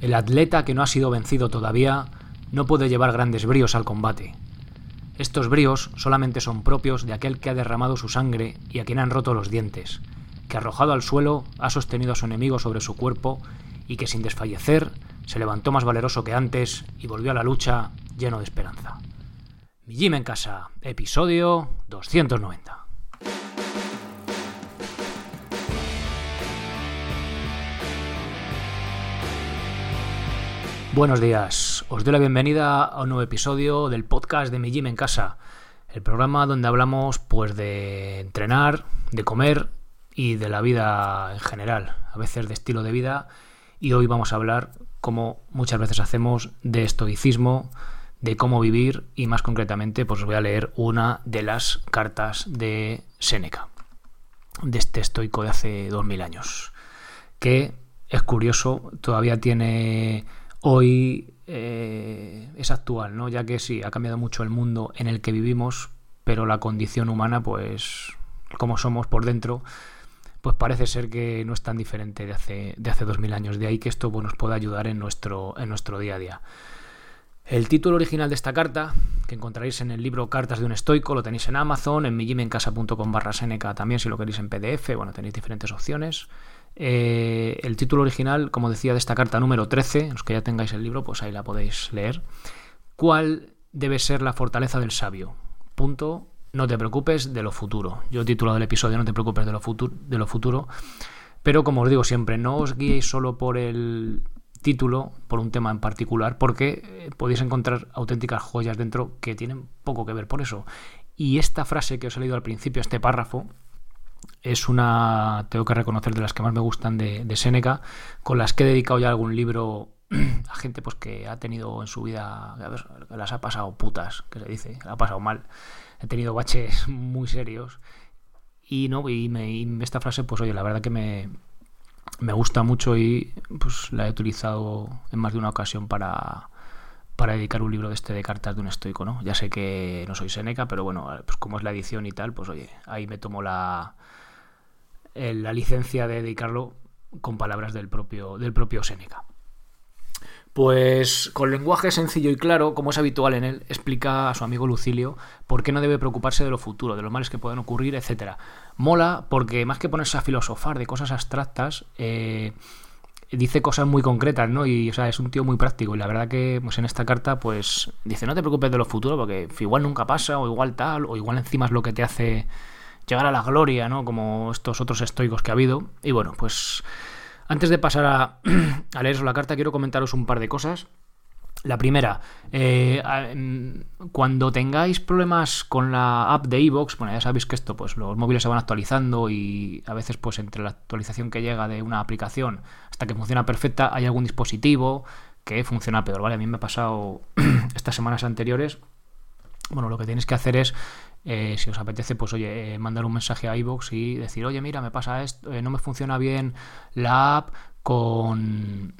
El atleta que no ha sido vencido todavía no puede llevar grandes bríos al combate. Estos bríos solamente son propios de aquel que ha derramado su sangre y a quien han roto los dientes, que arrojado al suelo ha sostenido a su enemigo sobre su cuerpo y que sin desfallecer se levantó más valeroso que antes y volvió a la lucha lleno de esperanza. Mi Gym en casa, episodio 290. Buenos días, os doy la bienvenida a un nuevo episodio del podcast de Mi Gym en casa, el programa donde hablamos pues de entrenar, de comer y de la vida en general, a veces de estilo de vida. Y hoy vamos a hablar, como muchas veces hacemos, de estoicismo, de cómo vivir y más concretamente pues os voy a leer una de las cartas de Séneca, de este estoico de hace 2000 años, que es curioso, todavía tiene hoy eh, es actual, ¿no? Ya que sí, ha cambiado mucho el mundo en el que vivimos, pero la condición humana, pues, como somos por dentro, pues parece ser que no es tan diferente de hace, de hace 2000 años. De ahí que esto pues, nos pueda ayudar en nuestro, en nuestro día a día. El título original de esta carta, que encontraréis en el libro Cartas de un estoico, lo tenéis en Amazon, en mijimencasa.com barra Seneca también, si lo queréis en PDF, bueno, tenéis diferentes opciones. Eh, el título original, como decía, de esta carta número 13, los que ya tengáis el libro, pues ahí la podéis leer. ¿Cuál debe ser la fortaleza del sabio? Punto. No te preocupes de lo futuro. Yo he titulado el episodio No te preocupes de lo, futuro, de lo futuro. Pero como os digo siempre, no os guiéis solo por el título, por un tema en particular, porque eh, podéis encontrar auténticas joyas dentro que tienen poco que ver por eso. Y esta frase que os he leído al principio, este párrafo, es una, tengo que reconocer, de las que más me gustan de, de Seneca, con las que he dedicado ya algún libro a gente pues que ha tenido en su vida, las ha pasado putas, que se dice, ha pasado mal, he tenido baches muy serios y no y, me, y esta frase pues oye la verdad que me, me gusta mucho y pues la he utilizado en más de una ocasión para para dedicar un libro de este de cartas de un estoico, ¿no? Ya sé que no soy Seneca, pero bueno, pues como es la edición y tal, pues oye, ahí me tomo la, la licencia de dedicarlo con palabras del propio, del propio Seneca. Pues con lenguaje sencillo y claro, como es habitual en él, explica a su amigo Lucilio por qué no debe preocuparse de lo futuro, de los males que pueden ocurrir, etc. Mola porque más que ponerse a filosofar de cosas abstractas, eh, dice cosas muy concretas, ¿no? Y, o sea, es un tío muy práctico. Y la verdad que, pues en esta carta, pues dice, no te preocupes de lo futuro, porque igual nunca pasa, o igual tal, o igual encima es lo que te hace llegar a la gloria, ¿no? Como estos otros estoicos que ha habido. Y bueno, pues antes de pasar a, a leeros la carta, quiero comentaros un par de cosas. La primera, eh, cuando tengáis problemas con la app de iVoox, bueno, ya sabéis que esto, pues los móviles se van actualizando y a veces, pues entre la actualización que llega de una aplicación hasta que funciona perfecta, hay algún dispositivo que funciona peor, ¿vale? A mí me ha pasado estas semanas anteriores. Bueno, lo que tenéis que hacer es, eh, si os apetece, pues oye, eh, mandar un mensaje a iVoox y decir, oye, mira, me pasa esto, no me funciona bien la app con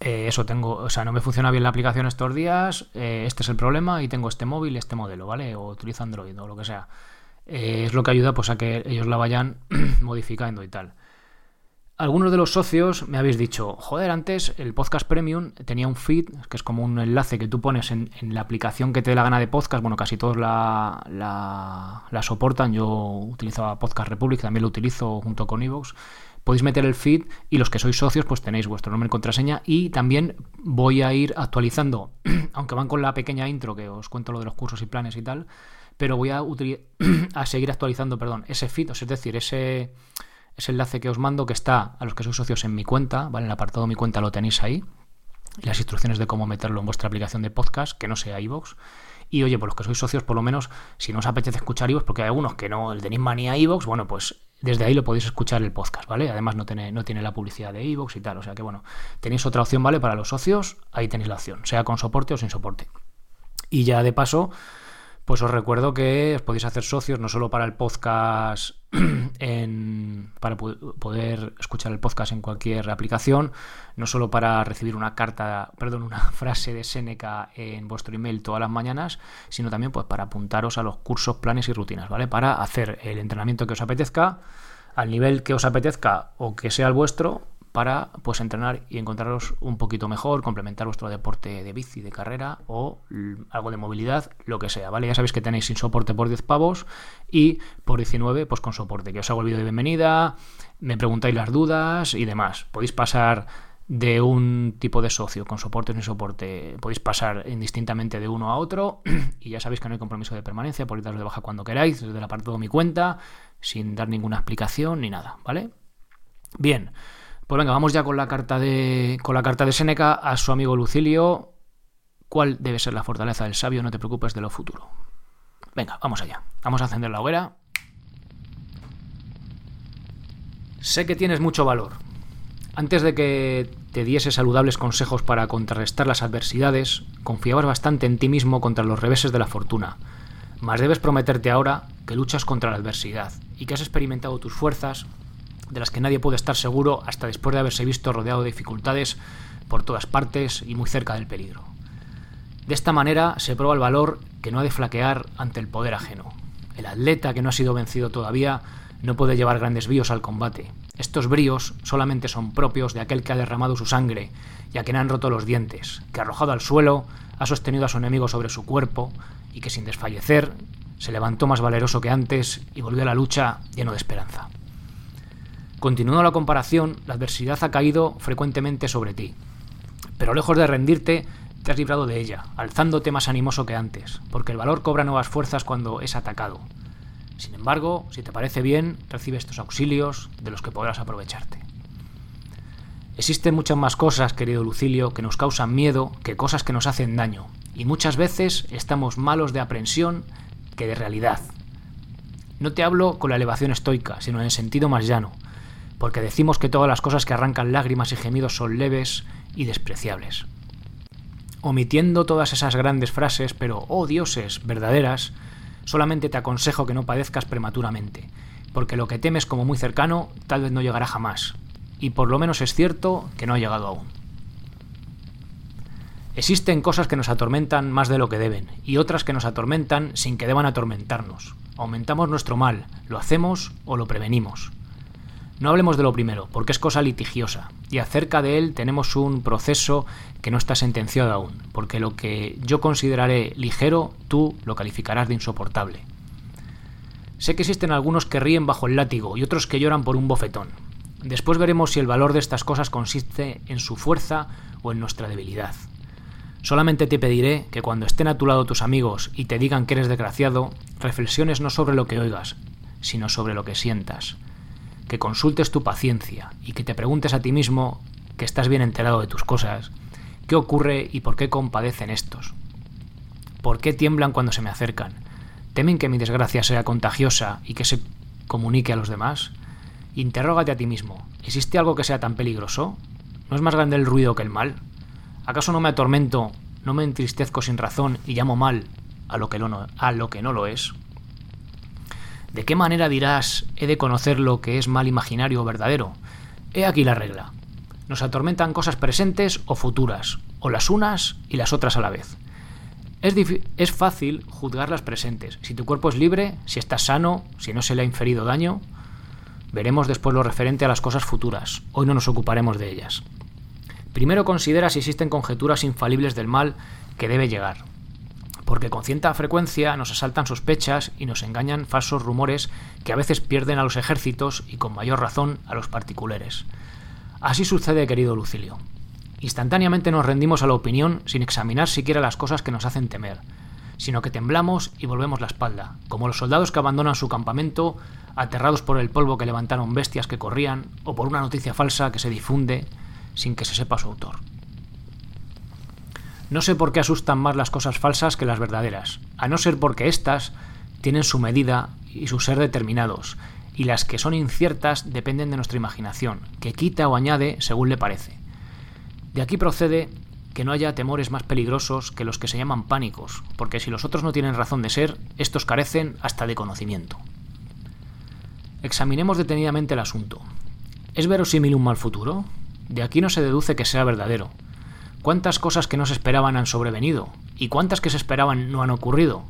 eh, eso tengo, o sea, no me funciona bien la aplicación estos días, eh, este es el problema y tengo este móvil, este modelo, ¿vale? O utilizo Android o lo que sea. Eh, es lo que ayuda pues a que ellos la vayan modificando y tal. Algunos de los socios me habéis dicho, joder, antes el podcast premium tenía un feed, que es como un enlace que tú pones en, la aplicación que te dé la gana de podcast, bueno, casi todos la, la, soportan, yo utilizaba Podcast Republic, también lo utilizo junto con Evox, podéis meter el feed y los que sois socios pues tenéis vuestro nombre y contraseña y también voy a ir actualizando, aunque van con la pequeña intro que os cuento lo de los cursos y planes y tal, pero voy a, a seguir actualizando, perdón, ese feed, es decir, ese, ese enlace que os mando que está a los que sois socios en mi cuenta, ¿vale? En el apartado de mi cuenta lo tenéis ahí, las instrucciones de cómo meterlo en vuestra aplicación de podcast, que no sea iVoox. Y oye, por los que sois socios, por lo menos, si no os apetece escuchar iVoox, porque hay algunos que no tenéis manía iVoox, bueno, pues desde ahí lo podéis escuchar el podcast, ¿vale? Además no tiene, no tiene la publicidad de iVoox y tal, o sea que bueno, tenéis otra opción, ¿vale? Para los socios, ahí tenéis la opción, sea con soporte o sin soporte. Y ya de paso, pues os recuerdo que os podéis hacer socios no solo para el podcast en, para poder escuchar el podcast en cualquier aplicación, no solo para recibir una carta, perdón, una frase de Seneca en vuestro email todas las mañanas, sino también pues para apuntaros a los cursos, planes y rutinas, ¿vale? Para hacer el entrenamiento que os apetezca, al nivel que os apetezca o que sea el vuestro, para pues entrenar y encontraros un poquito mejor, complementar vuestro deporte de bici, de carrera o algo de movilidad, lo que sea, ¿vale? Ya sabéis que tenéis sin soporte por 10 pavos y por 19 pues con soporte, que os hago el vídeo de bienvenida, me preguntáis las dudas y demás. Podéis pasar de un tipo de socio con soporte o sin soporte, podéis pasar indistintamente de uno a otro y ya sabéis que no hay compromiso de permanencia, podéis daros de baja cuando queráis, desde la parte de mi cuenta, sin dar ninguna explicación ni nada, ¿vale? Bien, pues venga, vamos ya con la carta de con la carta de Seneca a su amigo Lucilio. ¿Cuál debe ser la fortaleza del sabio? No te preocupes de lo futuro. Venga, vamos allá. Vamos a encender la hoguera. Sé que tienes mucho valor, antes de que te diese saludables consejos para contrarrestar las adversidades, confiabas bastante en ti mismo contra los reveses de la fortuna. Mas debes prometerte ahora que luchas contra la adversidad y que has experimentado tus fuerzas, de las que nadie puede estar seguro hasta después de haberse visto rodeado de dificultades por todas partes y muy cerca del peligro. De esta manera se prueba el valor que no ha de flaquear ante el poder ajeno. El atleta que no ha sido vencido todavía no puede llevar grandes bríos al combate. Estos bríos solamente son propios de aquel que ha derramado su sangre y a quien han roto los dientes, que arrojado al suelo ha sostenido a su enemigo sobre su cuerpo y que sin desfallecer se levantó más valeroso que antes y volvió a la lucha lleno de esperanza. Continuando la comparación, la adversidad ha caído frecuentemente sobre ti, pero lejos de rendirte, te has librado de ella, alzándote más animoso que antes, porque el valor cobra nuevas fuerzas cuando es atacado. Sin embargo, si te parece bien, recibe estos auxilios de los que podrás aprovecharte. Existen muchas más cosas, querido Lucilio, que nos causan miedo que cosas que nos hacen daño, y muchas veces estamos malos de aprensión que de realidad. No te hablo con la elevación estoica, sino en el sentido más llano, porque decimos que todas las cosas que arrancan lágrimas y gemidos son leves y despreciables. Omitiendo todas esas grandes frases, pero, oh dioses, verdaderas, Solamente te aconsejo que no padezcas prematuramente, porque lo que temes como muy cercano tal vez no llegará jamás, y por lo menos es cierto que no ha llegado aún. Existen cosas que nos atormentan más de lo que deben, y otras que nos atormentan sin que deban atormentarnos. Aumentamos nuestro mal, lo hacemos o lo prevenimos. No hablemos de lo primero, porque es cosa litigiosa, y acerca de él tenemos un proceso que no está sentenciado aún, porque lo que yo consideraré ligero, tú lo calificarás de insoportable. Sé que existen algunos que ríen bajo el látigo y otros que lloran por un bofetón. Después veremos si el valor de estas cosas consiste en su fuerza o en nuestra debilidad. Solamente te pediré que cuando estén a tu lado tus amigos y te digan que eres desgraciado, reflexiones no sobre lo que oigas, sino sobre lo que sientas que consultes tu paciencia y que te preguntes a ti mismo, que estás bien enterado de tus cosas, qué ocurre y por qué compadecen estos. ¿Por qué tiemblan cuando se me acercan? ¿Temen que mi desgracia sea contagiosa y que se comunique a los demás? Interrógate a ti mismo. ¿Existe algo que sea tan peligroso? ¿No es más grande el ruido que el mal? ¿Acaso no me atormento, no me entristezco sin razón y llamo mal a lo que, no, a lo, que no lo es? ¿De qué manera dirás he de conocer lo que es mal imaginario o verdadero? He aquí la regla. Nos atormentan cosas presentes o futuras, o las unas y las otras a la vez. Es, es, fácil juzgar las presentes. Si tu cuerpo es libre, si estás sano, si no se le ha inferido daño, veremos después lo referente a las cosas futuras. Hoy no nos ocuparemos de ellas. Primero considera si existen conjeturas infalibles del mal que debe llegar porque con cierta frecuencia nos asaltan sospechas y nos engañan falsos rumores que a veces pierden a los ejércitos y con mayor razón a los particulares. Así sucede, querido Lucilio. Instantáneamente nos rendimos a la opinión sin examinar siquiera las cosas que nos hacen temer, sino que temblamos y volvemos la espalda, como los soldados que abandonan su campamento aterrados por el polvo que levantaron bestias que corrían o por una noticia falsa que se difunde sin que se sepa su autor. No sé por qué asustan más las cosas falsas que las verdaderas, a no ser porque éstas tienen su medida y su ser determinados, y las que son inciertas dependen de nuestra imaginación, que quita o añade según le parece. De aquí procede que no haya temores más peligrosos que los que se llaman pánicos, porque si los otros no tienen razón de ser, estos carecen hasta de conocimiento. Examinemos detenidamente el asunto. ¿Es verosímil un mal futuro? De aquí no se deduce que sea verdadero, ¿Cuántas cosas que no se esperaban han sobrevenido? ¿Y cuántas que se esperaban no han ocurrido?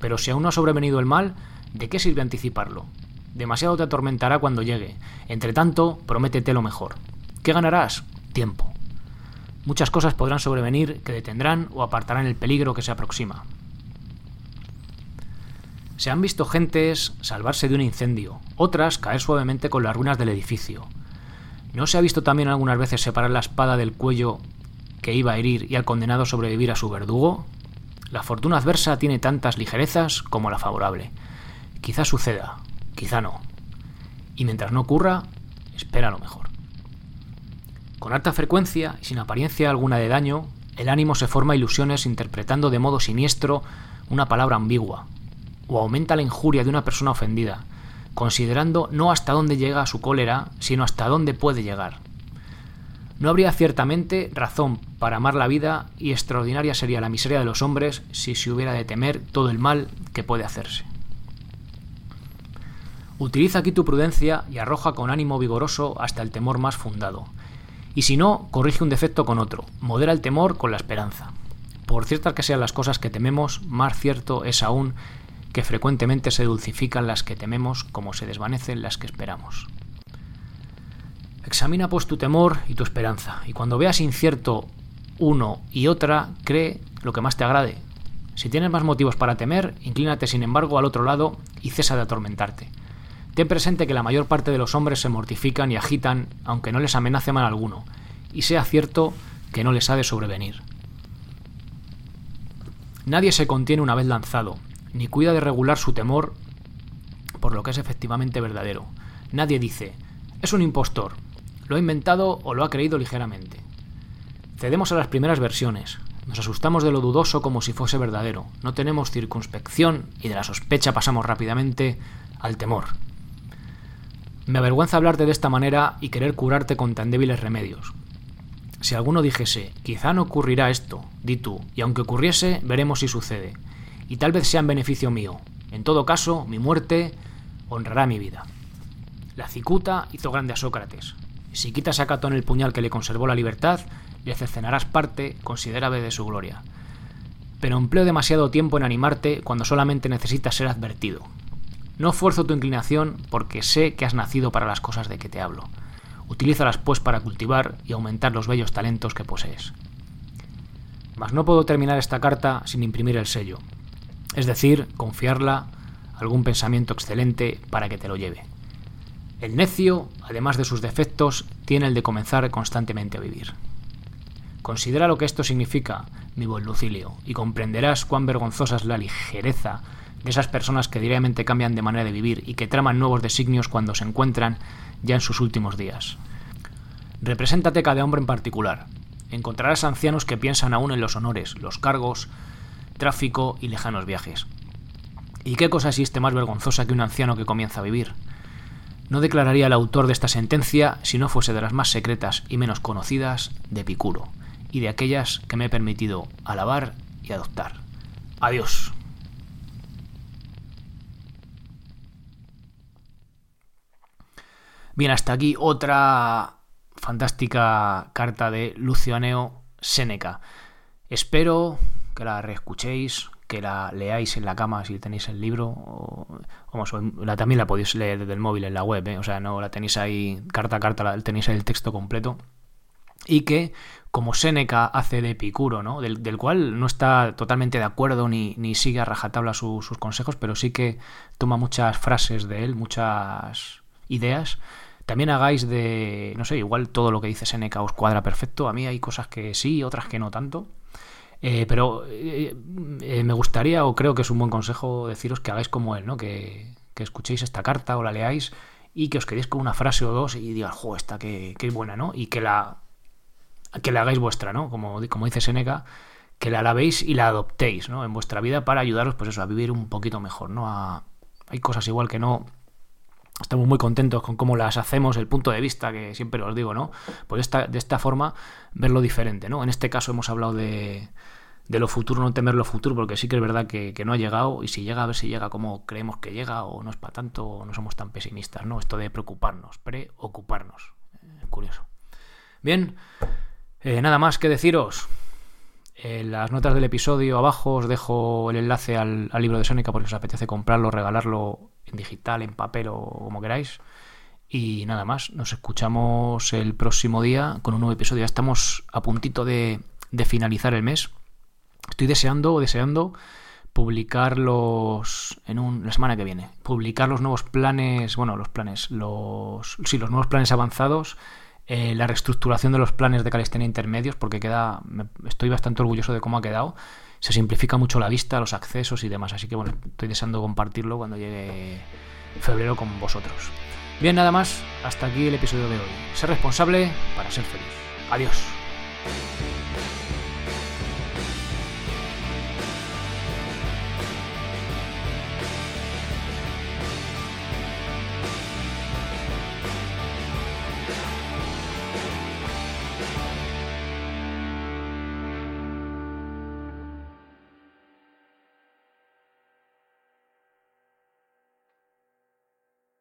Pero si aún no ha sobrevenido el mal, ¿de qué sirve anticiparlo? Demasiado te atormentará cuando llegue. Entre tanto, prométete lo mejor. ¿Qué ganarás? Tiempo. Muchas cosas podrán sobrevenir que detendrán o apartarán el peligro que se aproxima. Se han visto gentes salvarse de un incendio, otras caer suavemente con las ruinas del edificio. ¿No se ha visto también algunas veces separar la espada del cuello que iba a herir y al condenado sobrevivir a su verdugo? La fortuna adversa tiene tantas ligerezas como la favorable. Quizá suceda, quizá no. Y mientras no ocurra, espera lo mejor. Con alta frecuencia y sin apariencia alguna de daño, el ánimo se forma ilusiones interpretando de modo siniestro una palabra ambigua, o aumenta la injuria de una persona ofendida, considerando no hasta dónde llega su cólera, sino hasta dónde puede llegar. No habría ciertamente razón para amar la vida y extraordinaria sería la miseria de los hombres si se hubiera de temer todo el mal que puede hacerse. Utiliza aquí tu prudencia y arroja con ánimo vigoroso hasta el temor más fundado. Y si no, corrige un defecto con otro, modera el temor con la esperanza. Por ciertas que sean las cosas que tememos, más cierto es aún que frecuentemente se dulcifican las que tememos como se desvanecen las que esperamos. Examina pues tu temor y tu esperanza, y cuando veas incierto uno y otra, cree lo que más te agrade. Si tienes más motivos para temer, inclínate sin embargo al otro lado y cesa de atormentarte. Ten presente que la mayor parte de los hombres se mortifican y agitan aunque no les amenace mal alguno, y sea cierto que no les ha de sobrevenir. Nadie se contiene una vez lanzado, ni cuida de regular su temor por lo que es efectivamente verdadero. Nadie dice, es un impostor, lo ha inventado o lo ha creído ligeramente. Cedemos a las primeras versiones, nos asustamos de lo dudoso como si fuese verdadero, no tenemos circunspección y de la sospecha pasamos rápidamente al temor. Me avergüenza hablarte de esta manera y querer curarte con tan débiles remedios. Si alguno dijese, quizá no ocurrirá esto, di tú, y aunque ocurriese, veremos si sucede, y tal vez sea en beneficio mío. En todo caso, mi muerte honrará mi vida. La cicuta hizo grande a Sócrates. Si quitas a Catón el puñal que le conservó la libertad, le cercenarás parte considerable de su gloria. Pero empleo demasiado tiempo en animarte cuando solamente necesitas ser advertido. No fuerzo tu inclinación porque sé que has nacido para las cosas de que te hablo. Utilízalas pues para cultivar y aumentar los bellos talentos que posees. Mas no puedo terminar esta carta sin imprimir el sello, es decir, confiarla algún pensamiento excelente para que te lo lleve. El necio, además de sus defectos, tiene el de comenzar constantemente a vivir. Considera lo que esto significa, mi buen Lucilio, y comprenderás cuán vergonzosa es la ligereza de esas personas que diariamente cambian de manera de vivir y que traman nuevos designios cuando se encuentran ya en sus últimos días. Represéntate cada hombre en particular. Encontrarás ancianos que piensan aún en los honores, los cargos, tráfico y lejanos viajes. ¿Y qué cosa existe más vergonzosa que un anciano que comienza a vivir? No declararía el autor de esta sentencia si no fuese de las más secretas y menos conocidas de Picuro, y de aquellas que me he permitido alabar y adoptar. Adiós. Bien, hasta aquí otra fantástica carta de Lucianeo Séneca. Espero que la reescuchéis, que la leáis en la cama si tenéis el libro. O, la, también la podéis leer desde el móvil en la web, ¿eh? o sea, no la tenéis ahí carta a carta, tenéis ahí el texto completo. Y que, como Séneca hace de Epicuro, ¿no? Del, cual no está totalmente de acuerdo ni, ni sigue a rajatabla sus consejos, pero sí que toma muchas frases de él, muchas ideas también hagáis de, no sé, igual todo lo que dice Seneca os cuadra perfecto. A mí hay cosas que sí, otras que no tanto. Eh, pero eh, eh, me gustaría, o creo que es un buen consejo, deciros que hagáis como él, ¿no? Que, escuchéis esta carta o la leáis y que os quedéis con una frase o dos y digáis, jo, esta que, es buena, ¿no? Y que la, que la hagáis vuestra, ¿no? Como, como dice Seneca, que la alabéis y la adoptéis, ¿no? En vuestra vida para ayudaros, pues eso, a vivir un poquito mejor, ¿no? hay cosas igual que no estamos muy contentos con cómo las hacemos, el punto de vista que siempre os digo, ¿no? Pues de esta forma verlo diferente, ¿no? En este caso hemos hablado de, de lo futuro, no temer lo futuro, porque sí que es verdad que, no ha llegado y si llega a ver si llega como creemos que llega o no es para tanto o no somos tan pesimistas, ¿no? Esto de preocuparnos, preocuparnos. Curioso. Bien, eh, nada más que deciros. En las notas del episodio abajo os dejo el enlace al, al libro de Sónica porque os apetece comprarlo, regalarlo digital, en papel o como queráis. Y nada más, nos escuchamos el próximo día con un nuevo episodio. Ya estamos a puntito de, de finalizar el mes. Estoy deseando, deseando publicar los en un, la semana que viene publicar los nuevos planes bueno los planes los sí los nuevos planes avanzados eh, la reestructuración de los planes de calistenia intermedios porque queda estoy bastante orgulloso de cómo ha quedado se simplifica mucho la vista los accesos y demás así que bueno estoy deseando compartirlo cuando llegue febrero con vosotros. Bien nada más hasta aquí el episodio de hoy. Ser responsable para ser feliz. Adiós